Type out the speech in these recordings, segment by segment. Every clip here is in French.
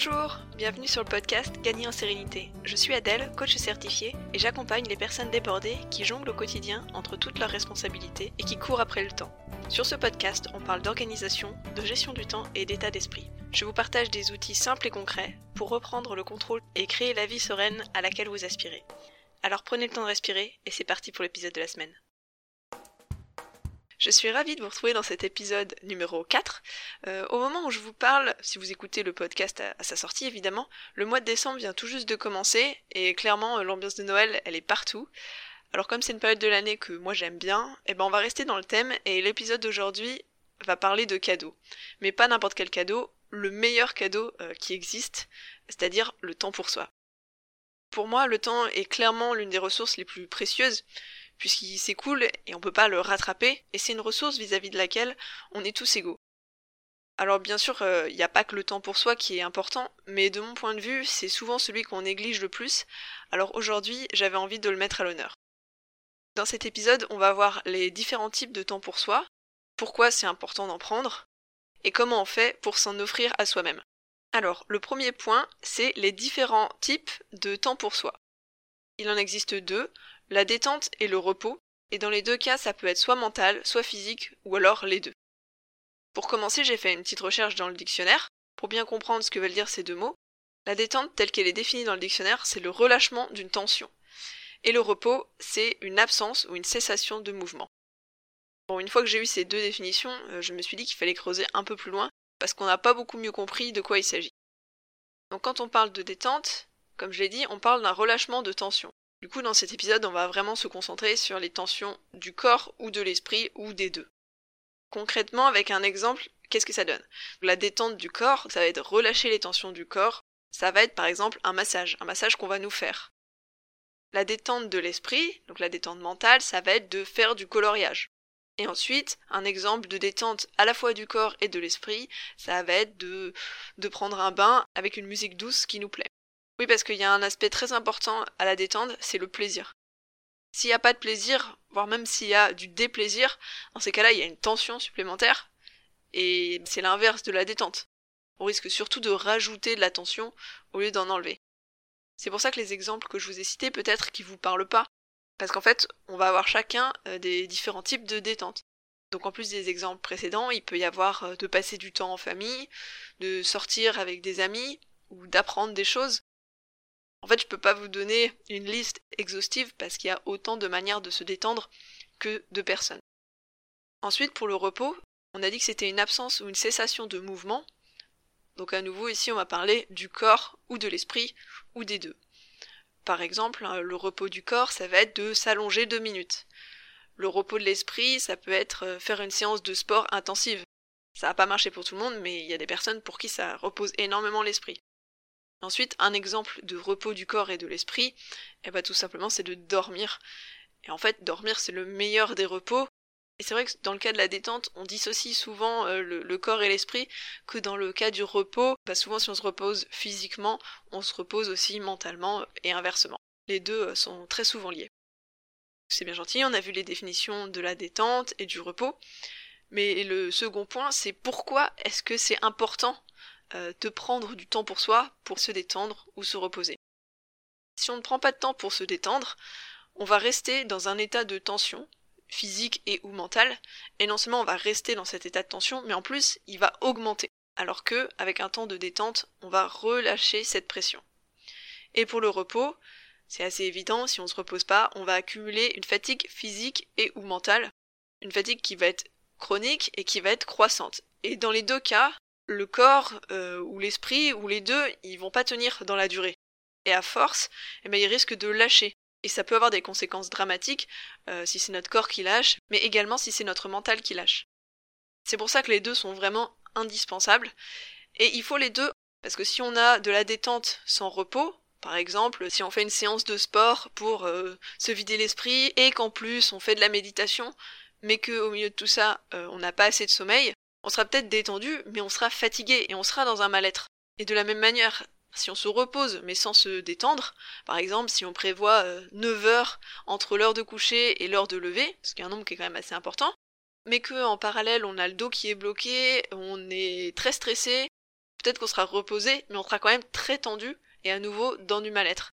Bonjour, bienvenue sur le podcast Gagner en sérénité. Je suis Adèle, coach certifié, et j'accompagne les personnes débordées qui jonglent au quotidien entre toutes leurs responsabilités et qui courent après le temps. Sur ce podcast, on parle d'organisation, de gestion du temps et d'état d'esprit. Je vous partage des outils simples et concrets pour reprendre le contrôle et créer la vie sereine à laquelle vous aspirez. Alors prenez le temps de respirer et c'est parti pour l'épisode de la semaine. Je suis ravie de vous retrouver dans cet épisode numéro 4. Euh, au moment où je vous parle, si vous écoutez le podcast à, sa sortie évidemment, le mois de décembre vient tout juste de commencer et clairement euh, l'ambiance de Noël elle est partout. Alors comme c'est une période de l'année que moi j'aime bien, eh ben on va rester dans le thème et l'épisode d'aujourd'hui va parler de cadeaux. Mais pas n'importe quel cadeau, le meilleur cadeau euh, qui existe, c'est-à-dire le temps pour soi. Pour moi, le temps est clairement l'une des ressources les plus précieuses puisqu'il s'écoule et on peut pas le rattraper, et c'est une ressource vis-à-vis de laquelle on est tous égaux. Alors bien sûr, il euh, n'y a pas que le temps pour soi qui est important, mais de mon point de vue, c'est souvent celui qu'on néglige le plus, alors aujourd'hui j'avais envie de le mettre à l'honneur. Dans cet épisode, on va voir les différents types de temps pour soi, pourquoi c'est important d'en prendre, et comment on fait pour s'en offrir à soi-même. Alors, le premier point, c'est les différents types de temps pour soi. Il en existe deux, la détente et le repos, et dans les deux cas ça peut être soit mental, soit physique, ou alors les deux. Pour commencer, j'ai fait une petite recherche dans le dictionnaire, pour bien comprendre ce que veulent dire ces deux mots. La détente telle qu'elle est définie dans le dictionnaire, c'est le relâchement d'une tension. Et le repos, c'est une absence ou une cessation de mouvement. Bon, une fois que j'ai eu ces deux définitions, euh, je me suis dit qu'il fallait creuser un peu plus loin, parce qu'on n'a pas beaucoup mieux compris de quoi il s'agit. Donc quand on parle de détente, comme je l'ai dit, on parle d'un relâchement de tension. Du coup, dans cet épisode, on va vraiment se concentrer sur les tensions du corps ou de l'esprit ou des deux. Concrètement, avec un exemple, qu'est-ce que ça donne? La détente du corps, ça va être relâcher les tensions du corps. Ça va être par exemple un massage, un massage qu'on va nous faire. La détente de l'esprit, donc la détente mentale, ça va être de faire du coloriage. Et ensuite, un exemple de détente à la fois du corps et de l'esprit, ça va être de, de prendre un bain avec une musique douce qui nous plaît. Oui, parce qu'il y a un aspect très important à la détente, c'est le plaisir. S'il n'y a pas de plaisir, voire même s'il y a du déplaisir, dans ces cas-là, il y a une tension supplémentaire, et c'est l'inverse de la détente. On risque surtout de rajouter de la tension au lieu d'en enlever. C'est pour ça que les exemples que je vous ai cités, peut-être qui vous parlent pas, parce qu'en fait, on va avoir chacun euh, des différents types de détente. Donc en plus des exemples précédents, il peut y avoir euh, de passer du temps en famille, de sortir avec des amis, ou d'apprendre des choses. En fait, je peux pas vous donner une liste exhaustive parce qu'il y a autant de manières de se détendre que de personnes. Ensuite, pour le repos, on a dit que c'était une absence ou une cessation de mouvement. Donc à nouveau, ici, on va parler du corps ou de l'esprit ou des deux. Par exemple, hein, le repos du corps, ça va être de s'allonger deux minutes. Le repos de l'esprit, ça peut être euh, faire une séance de sport intensive. Ça va pas marcher pour tout le monde, mais il y a des personnes pour qui ça repose énormément l'esprit. Ensuite, un exemple de repos du corps et de l'esprit, eh ben, tout simplement, c'est de dormir. Et en fait, dormir, c'est le meilleur des repos. Et c'est vrai que dans le cas de la détente, on dissocie souvent euh, le, corps et l'esprit, que dans le cas du repos, bah, souvent si on se repose physiquement, on se repose aussi mentalement et inversement. Les deux euh, sont très souvent liés. C'est bien gentil, on a vu les définitions de la détente et du repos. Mais le second point, c'est pourquoi est-ce que c'est important euh, de prendre du temps pour soi pour se détendre ou se reposer. Si on ne prend pas de temps pour se détendre, on va rester dans un état de tension, physique et ou mentale, et non seulement on va rester dans cet état de tension, mais en plus il va augmenter. Alors que, avec un temps de détente, on va relâcher cette pression. Et pour le repos, c'est assez évident, si on ne se repose pas, on va accumuler une fatigue physique et ou mentale, une fatigue qui va être chronique et qui va être croissante. Et dans les deux cas, le corps euh, ou l'esprit ou les deux, ils vont pas tenir dans la durée. Et à force, eh ben, ils risquent de lâcher. Et ça peut avoir des conséquences dramatiques euh, si c'est notre corps qui lâche, mais également si c'est notre mental qui lâche. C'est pour ça que les deux sont vraiment indispensables. Et il faut les deux, parce que si on a de la détente sans repos, par exemple, si on fait une séance de sport pour euh, se vider l'esprit et qu'en plus on fait de la méditation, mais qu'au milieu de tout ça, on n'a pas assez de sommeil, on sera peut-être détendu, mais on sera fatigué et on sera dans un mal-être. Et de la même manière, si on se repose mais sans se détendre, par exemple si on prévoit 9 euh, heures entre l'heure de coucher et l'heure de lever, ce qui est un nombre qui est quand même assez important, mais que en parallèle on a le dos qui est bloqué, on est très stressé, Peut-être qu'on sera reposé, mais on sera quand même très tendu et à nouveau dans du mal-être.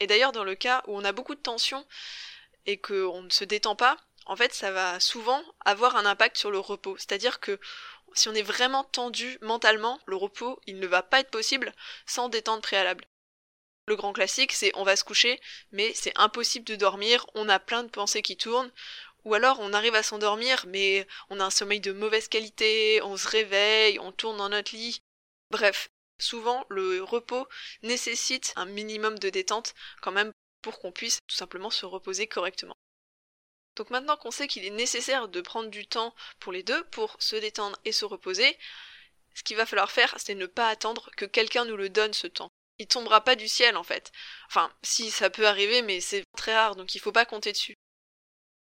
Et d'ailleurs, dans le cas où on a beaucoup de tension et qu'on ne se détend pas, en fait, ça va souvent avoir un impact sur le repos. C'est-à-dire que si on est vraiment tendu mentalement, le repos, il ne va pas être possible sans détente préalable. Le grand classique, c'est on va se coucher, mais c'est impossible de dormir, on a plein de pensées qui tournent, ou alors on arrive à s'endormir, mais on a un sommeil de mauvaise qualité, on se réveille, on tourne dans notre lit. Bref, souvent le repos nécessite un minimum de détente quand même pour qu'on puisse tout simplement se reposer correctement. Donc maintenant qu'on sait qu'il est nécessaire de prendre du temps pour les deux, pour se détendre et se reposer, ce qu'il va falloir faire, c'est ne pas attendre que quelqu'un nous le donne ce temps. Il tombera pas du ciel en fait. Enfin, si ça peut arriver, mais c'est très rare, donc il faut pas compter dessus.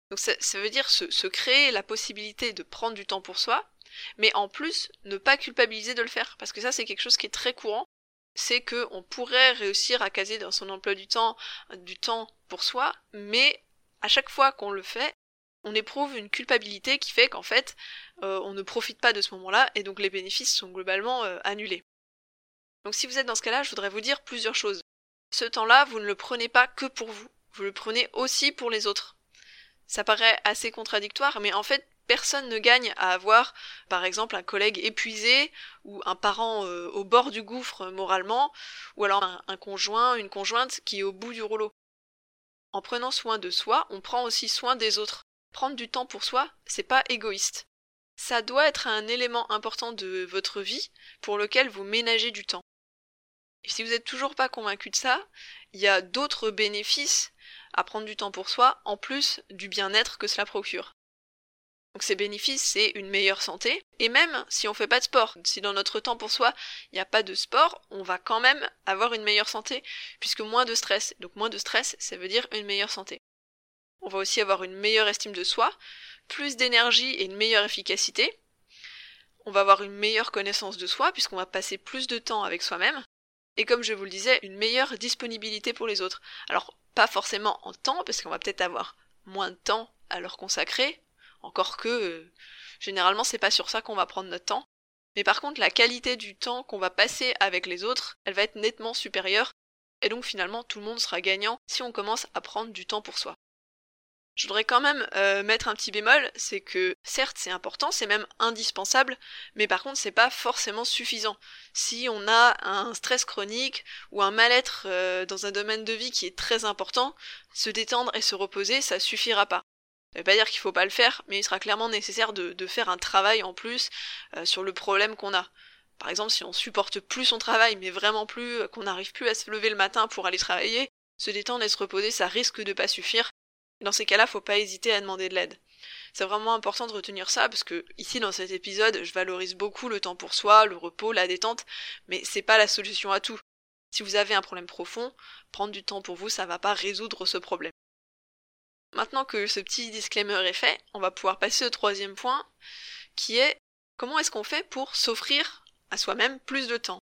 Donc ça, veut dire se, créer la possibilité de prendre du temps pour soi, mais en plus ne pas culpabiliser de le faire, parce que ça c'est quelque chose qui est très courant. C'est que on pourrait réussir à caser dans son emploi du temps du temps pour soi, mais à chaque fois qu'on le fait, on éprouve une culpabilité qui fait qu'en fait, euh, on ne profite pas de ce moment-là et donc les bénéfices sont globalement euh, annulés. Donc si vous êtes dans ce cas-là, je voudrais vous dire plusieurs choses. Ce temps-là, vous ne le prenez pas que pour vous, vous le prenez aussi pour les autres. Ça paraît assez contradictoire, mais en fait, personne ne gagne à avoir, par exemple, un collègue épuisé ou un parent euh, au bord du gouffre moralement, ou alors un conjoint, une conjointe qui est au bout du rouleau. En prenant soin de soi, on prend aussi soin des autres. Prendre du temps pour soi, c'est pas égoïste. Ça doit être un élément important de votre vie pour lequel vous ménagez du temps. Et si vous n'êtes toujours pas convaincu de ça, il y a d'autres bénéfices à prendre du temps pour soi en plus du bien-être que cela procure. Donc ces bénéfices, c'est une meilleure santé. Et même si on fait pas de sport, si dans notre temps pour soi, il n'y a pas de sport, on va quand même avoir une meilleure santé, puisque moins de stress. Donc moins de stress, ça veut dire une meilleure santé. On va aussi avoir une meilleure estime de soi, plus d'énergie et une meilleure efficacité. On va avoir une meilleure connaissance de soi, puisqu'on va passer plus de temps avec soi-même. Et comme je vous le disais, une meilleure disponibilité pour les autres. Alors, pas forcément en temps, parce qu'on va peut-être avoir moins de temps à leur consacrer, encore que euh, généralement c'est pas sur ça qu'on va prendre notre temps. Mais par contre la qualité du temps qu'on va passer avec les autres, elle va être nettement supérieure, et donc finalement tout le monde sera gagnant si on commence à prendre du temps pour soi. Je voudrais quand même euh, mettre un petit bémol, c'est que certes c'est important, c'est même indispensable, mais par contre c'est pas forcément suffisant. Si on a un stress chronique ou un mal-être euh, dans un domaine de vie qui est très important, se détendre et se reposer, ça suffira pas. Ça veut pas dire qu'il faut pas le faire, mais il sera clairement nécessaire de, faire un travail en plus euh, sur le problème qu'on a. Par exemple, si on supporte plus son travail, mais vraiment plus, euh, qu'on n'arrive plus à se lever le matin pour aller travailler, se détendre et se reposer, ça risque de pas suffire. Dans ces cas-là, faut pas hésiter à demander de l'aide. C'est vraiment important de retenir ça parce que ici dans cet épisode, je valorise beaucoup le temps pour soi, le repos, la détente, mais c'est pas la solution à tout. Si vous avez un problème profond, prendre du temps pour vous, ça va pas résoudre ce problème. Maintenant que ce petit disclaimer est fait, on va pouvoir passer au troisième point, qui est comment est-ce qu'on fait pour s'offrir à soi-même plus de temps?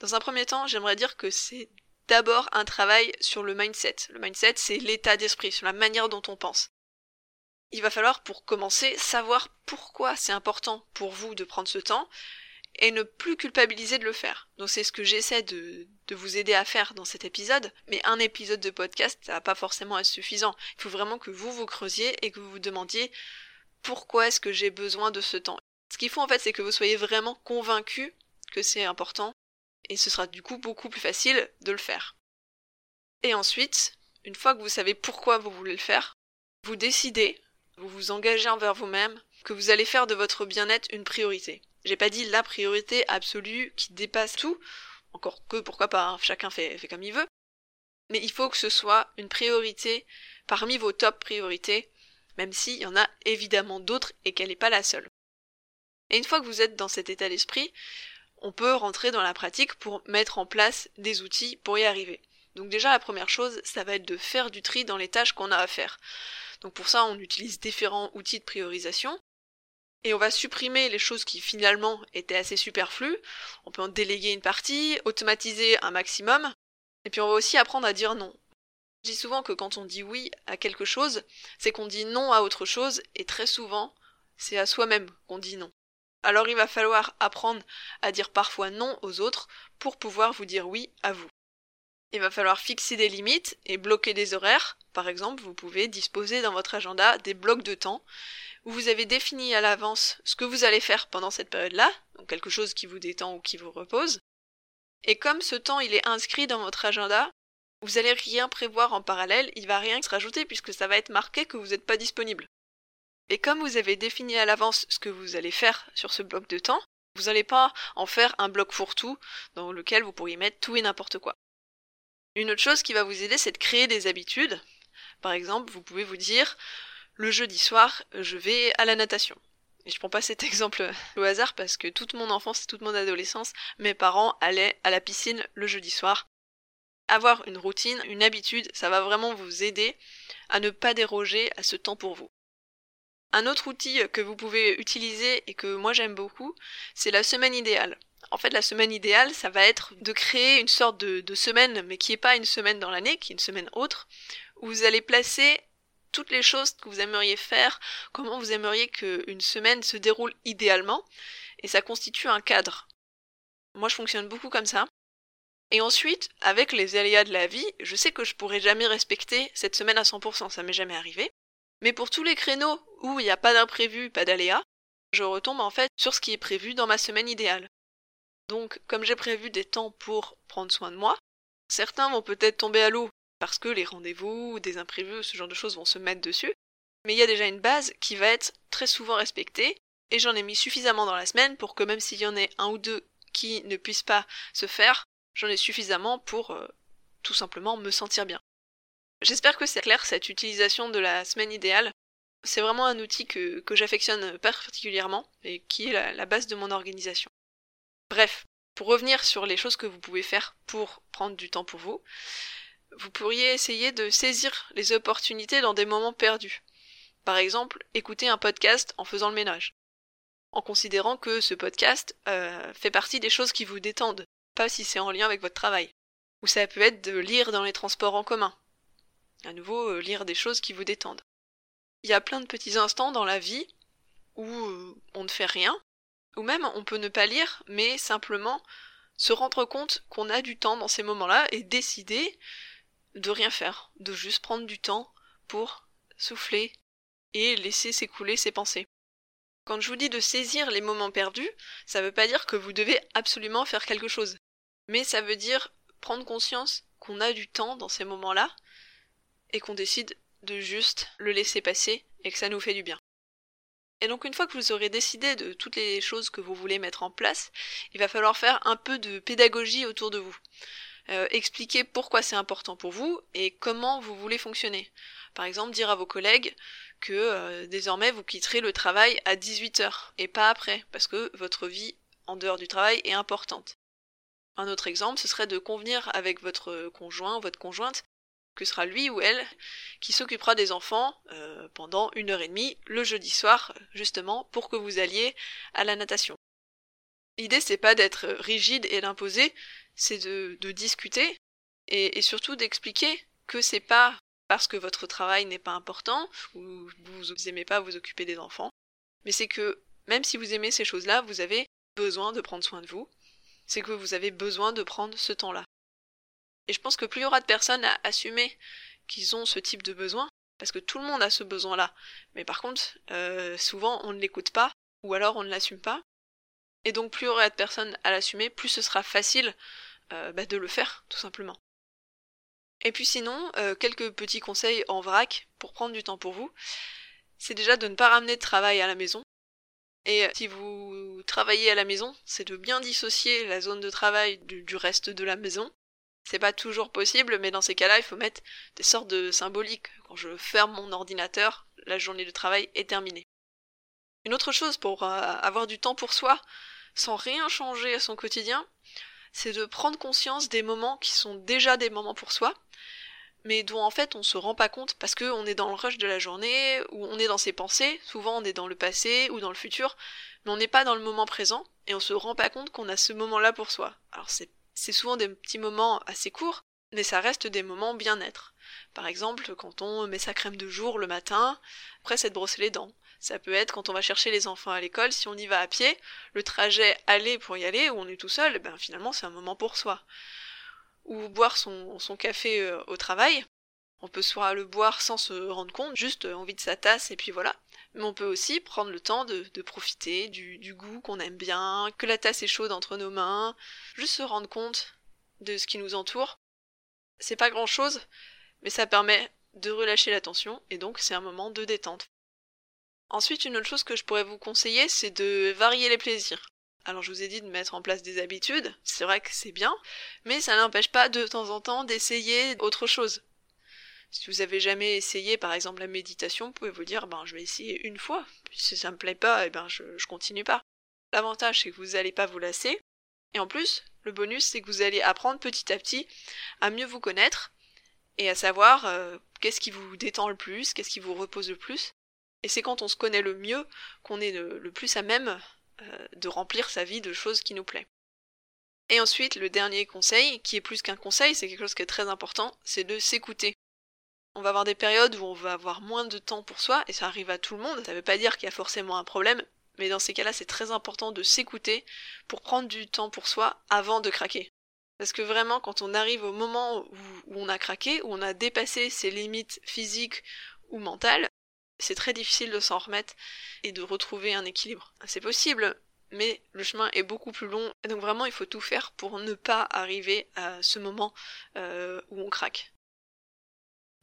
Dans un premier temps, j'aimerais dire que c'est d'abord un travail sur le mindset. Le mindset, c'est l'état d'esprit, sur la manière dont on pense. Il va falloir, pour commencer, savoir pourquoi c'est important pour vous de prendre ce temps, et ne plus culpabiliser de le faire. Donc c'est ce que j'essaie de, vous aider à faire dans cet épisode, mais un épisode de podcast, ça va pas forcément être suffisant. Il faut vraiment que vous vous creusiez et que vous vous demandiez pourquoi est-ce que j'ai besoin de ce temps. Ce qu'il faut en fait, c'est que vous soyez vraiment convaincu que c'est important, et ce sera du coup beaucoup plus facile de le faire. Et ensuite, une fois que vous savez pourquoi vous voulez le faire, vous décidez, vous vous engagez envers vous-même, que vous allez faire de votre bien-être une priorité. J'ai pas dit la priorité absolue qui dépasse tout, encore que pourquoi pas, hein, chacun fait, fait comme il veut. Mais il faut que ce soit une priorité parmi vos top priorités, même s'il y en a évidemment d'autres et qu'elle n'est pas la seule. Et une fois que vous êtes dans cet état d'esprit, on peut rentrer dans la pratique pour mettre en place des outils pour y arriver. Donc déjà la première chose, ça va être de faire du tri dans les tâches qu'on a à faire. Donc pour ça, on utilise différents outils de priorisation et on va supprimer les choses qui finalement étaient assez superflues. On peut en déléguer une partie, automatiser un maximum, et puis on va aussi apprendre à dire non. Je dis souvent que quand on dit oui à quelque chose, c'est qu'on dit non à autre chose, et très souvent, c'est à soi-même qu'on dit non. Alors il va falloir apprendre à dire parfois non aux autres pour pouvoir vous dire oui à vous. Il va falloir fixer des limites et bloquer des horaires. Par exemple, vous pouvez disposer dans votre agenda des blocs de temps où vous avez défini à l'avance ce que vous allez faire pendant cette période-là, donc quelque chose qui vous détend ou qui vous repose. Et comme ce temps est inscrit dans votre agenda, vous allez rien prévoir en parallèle, il va rien se rajouter puisque ça va être marqué que vous n'êtes pas disponible. Et comme vous avez défini à l'avance ce que vous allez faire sur ce bloc de temps, vous n'allez pas en faire un bloc fourre-tout dans lequel vous pourriez mettre tout et n'importe quoi. Une autre chose qui va vous aider, c'est de créer des habitudes. Par exemple, vous pouvez vous dire le jeudi soir, je vais à la natation. Et je prends pas cet exemple au hasard parce que toute mon enfance et toute mon adolescence, mes parents allaient à la piscine le jeudi soir. Avoir une routine, une habitude, ça va vraiment vous aider à ne pas déroger à ce temps pour vous. Un autre outil que vous pouvez utiliser et que moi j'aime beaucoup, c'est la semaine idéale. En fait, la semaine idéale, ça va être de créer une sorte de, semaine, mais qui n'est pas une semaine dans l'année, qui est une semaine autre, où vous allez placer toutes les choses que vous aimeriez faire, comment vous aimeriez qu'une semaine se déroule idéalement, et ça constitue un cadre. Moi, je fonctionne beaucoup comme ça. Et ensuite, avec les aléas de la vie, je sais que je pourrais jamais respecter cette semaine à 100%, ça m'est jamais arrivé. Mais pour tous les créneaux où il n'y a pas d'imprévu, pas d'aléas, je retombe en fait sur ce qui est prévu dans ma semaine idéale. Donc, comme j'ai prévu des temps pour prendre soin de moi, certains vont peut-être tomber à l'eau parce que les rendez-vous, des imprévus, ce genre de choses vont se mettre dessus. Mais il y a déjà une base qui va être très souvent respectée, et j'en ai mis suffisamment dans la semaine pour que même s'il y en ait un ou deux qui ne puissent pas se faire, j'en ai suffisamment pour euh, tout simplement me sentir bien. J'espère que c'est clair cette utilisation de la semaine idéale. C'est vraiment un outil que, j'affectionne particulièrement et qui est la base de mon organisation. Bref, pour revenir sur les choses que vous pouvez faire pour prendre du temps pour vous, vous pourriez essayer de saisir les opportunités dans des moments perdus. Par exemple, écouter un podcast en faisant le ménage. En considérant que ce podcast euh, fait partie des choses qui vous détendent, pas si c'est en lien avec votre travail. Ou ça peut être de lire dans les transports en commun. À nouveau, euh, lire des choses qui vous détendent. Il y a plein de petits instants dans la vie où euh, on ne fait rien, ou même on peut ne pas lire, mais simplement se rendre compte qu'on a du temps dans ces moments-là et décider de rien faire, de juste prendre du temps pour souffler et laisser s'écouler ses pensées. Quand je vous dis de saisir les moments perdus, ça ne veut pas dire que vous devez absolument faire quelque chose, mais ça veut dire prendre conscience qu'on a du temps dans ces moments-là et qu'on décide de juste le laisser passer et que ça nous fait du bien. Et donc une fois que vous aurez décidé de toutes les choses que vous voulez mettre en place, il va falloir faire un peu de pédagogie autour de vous. Euh, expliquer pourquoi c'est important pour vous et comment vous voulez fonctionner. Par exemple, dire à vos collègues que euh, désormais vous quitterez le travail à 18h et pas après, parce que votre vie en dehors du travail est importante. Un autre exemple, ce serait de convenir avec votre conjoint ou votre conjointe que sera lui ou elle qui s'occupera des enfants euh, pendant une heure et demie le jeudi soir, justement, pour que vous alliez à la natation. L'idée c'est pas d'être rigide et d'imposer, c'est de, discuter et, surtout d'expliquer que c'est pas parce que votre travail n'est pas important ou vous n'aimez pas vous occuper des enfants, mais c'est que même si vous aimez ces choses-là, vous avez besoin de prendre soin de vous, c'est que vous avez besoin de prendre ce temps-là. Et je pense que plus il y aura de personnes à assumer qu'ils ont ce type de besoin, parce que tout le monde a ce besoin-là, mais par contre, euh, souvent on ne l'écoute pas, ou alors on ne l'assume pas, et donc plus il y aura de personnes à l'assumer, plus ce sera facile euh, bah, de le faire, tout simplement. Et puis sinon, euh, quelques petits conseils en vrac pour prendre du temps pour vous. C'est déjà de ne pas ramener de travail à la maison. Et si vous travaillez à la maison, c'est de bien dissocier la zone de travail du reste de la maison. C'est pas toujours possible, mais dans ces cas-là, il faut mettre des sortes de symboliques. Quand je ferme mon ordinateur, la journée de travail est terminée. Une autre chose pour euh, avoir du temps pour soi, sans rien changer à son quotidien, c'est de prendre conscience des moments qui sont déjà des moments pour soi, mais dont en fait on se rend pas compte parce qu'on est dans le rush de la journée, ou on est dans ses pensées, souvent on est dans le passé ou dans le futur, mais on n'est pas dans le moment présent, et on se rend pas compte qu'on a ce moment-là pour soi. Alors c'est c'est souvent des petits moments assez courts, mais ça reste des moments bien-être. Par exemple, quand on met sa crème de jour le matin, après s'être brossé les dents. Ça peut être quand on va chercher les enfants à l'école, si on y va à pied, le trajet aller pour y aller, où on est tout seul, ben finalement c'est un moment pour soi. Ou boire son, café euh, au travail. On peut soit le boire sans se rendre compte, juste envie de sa tasse et puis voilà. Mais on peut aussi prendre le temps de, de profiter du, du goût qu'on aime bien, que la tasse est chaude entre nos mains, juste se rendre compte de ce qui nous entoure. C'est pas grand chose, mais ça permet de relâcher la tension et donc c'est un moment de détente. Ensuite, une autre chose que je pourrais vous conseiller, c'est de varier les plaisirs. Alors je vous ai dit de mettre en place des habitudes, c'est vrai que c'est bien, mais ça n'empêche pas de temps en temps d'essayer autre chose. Si vous avez jamais essayé par exemple la méditation, vous pouvez vous dire ben je vais essayer une fois, puis si ça me plaît pas, eh ben je, je continue pas. L'avantage c'est que vous n'allez pas vous lasser, et en plus, le bonus c'est que vous allez apprendre petit à petit à mieux vous connaître et à savoir euh, qu'est-ce qui vous détend le plus, qu'est-ce qui vous repose le plus. Et c'est quand on se connaît le mieux qu'on est le, plus à même euh, de remplir sa vie de choses qui nous plaisent. Et ensuite, le dernier conseil, qui est plus qu'un conseil, c'est quelque chose qui est très important, c'est de s'écouter. On va avoir des périodes où on va avoir moins de temps pour soi, et ça arrive à tout le monde, ça veut pas dire qu'il y a forcément un problème, mais dans ces cas-là, c'est très important de s'écouter pour prendre du temps pour soi avant de craquer. Parce que vraiment, quand on arrive au moment où, on a craqué, où on a dépassé ses limites physiques ou mentales, c'est très difficile de s'en remettre et de retrouver un équilibre. C'est possible, mais le chemin est beaucoup plus long. Donc vraiment, il faut tout faire pour ne pas arriver à ce moment euh, où on craque.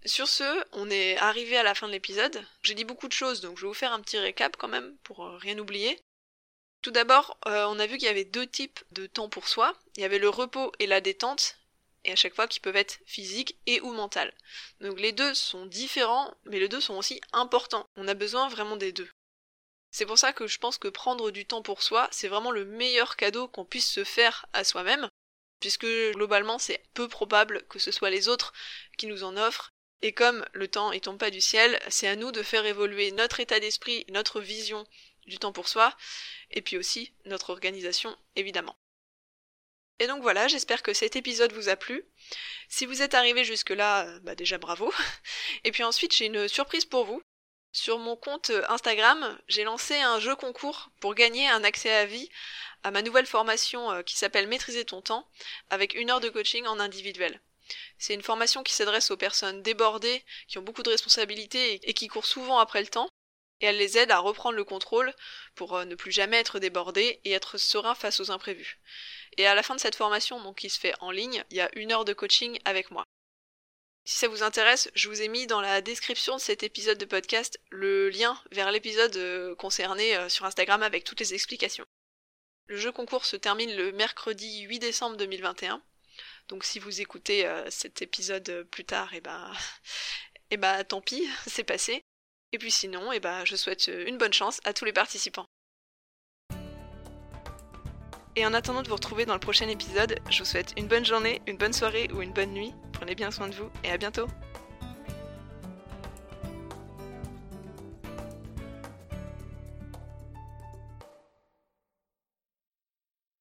Sur ce, on est arrivé à la fin de l'épisode. J'ai dit beaucoup de choses, donc je vais vous faire un petit récap quand même pour euh, rien oublier. Tout d'abord, euh, on a vu qu'il y avait deux types de temps pour soi. Il y avait le repos et la détente, et à chaque fois qui peuvent être physiques et ou mentales. Donc les deux sont différents, mais les deux sont aussi importants. On a besoin vraiment des deux. C'est pour ça que je pense que prendre du temps pour soi, c'est vraiment le meilleur cadeau qu'on puisse se faire à soi-même, puisque globalement c'est peu probable que ce soit les autres qui nous en offrent. Et comme le temps ne tombe pas du ciel, c'est à nous de faire évoluer notre état d'esprit, notre vision du temps pour soi, et puis aussi notre organisation, évidemment. Et donc voilà, j'espère que cet épisode vous a plu. Si vous êtes arrivé jusque-là, euh, bah déjà bravo. Et puis ensuite, j'ai une surprise pour vous. Sur mon compte Instagram, j'ai lancé un jeu concours pour gagner un accès à vie à ma nouvelle formation euh, qui s'appelle Maîtriser ton temps, avec une heure de coaching en individuel. C'est une formation qui s'adresse aux personnes débordées, qui ont beaucoup de responsabilités et qui courent souvent après le temps, et elle les aide à reprendre le contrôle pour euh, ne plus jamais être débordés et être serein face aux imprévus. Et à la fin de cette formation, donc qui se fait en ligne, il y a une heure de coaching avec moi. Si ça vous intéresse, je vous ai mis dans la description de cet épisode de podcast le lien vers l'épisode euh, concerné euh, sur Instagram avec toutes les explications. Le jeu concours se termine le mercredi 8 décembre 2021. Donc si vous écoutez cet épisode plus tard, et ben, et tant pis, c'est passé. Et puis sinon, eh ben, je souhaite euh, une bonne chance à tous les participants. Et en attendant de vous retrouver dans le prochain épisode, je vous souhaite une bonne journée, une bonne soirée ou une bonne nuit. Prenez bien soin de vous et à bientôt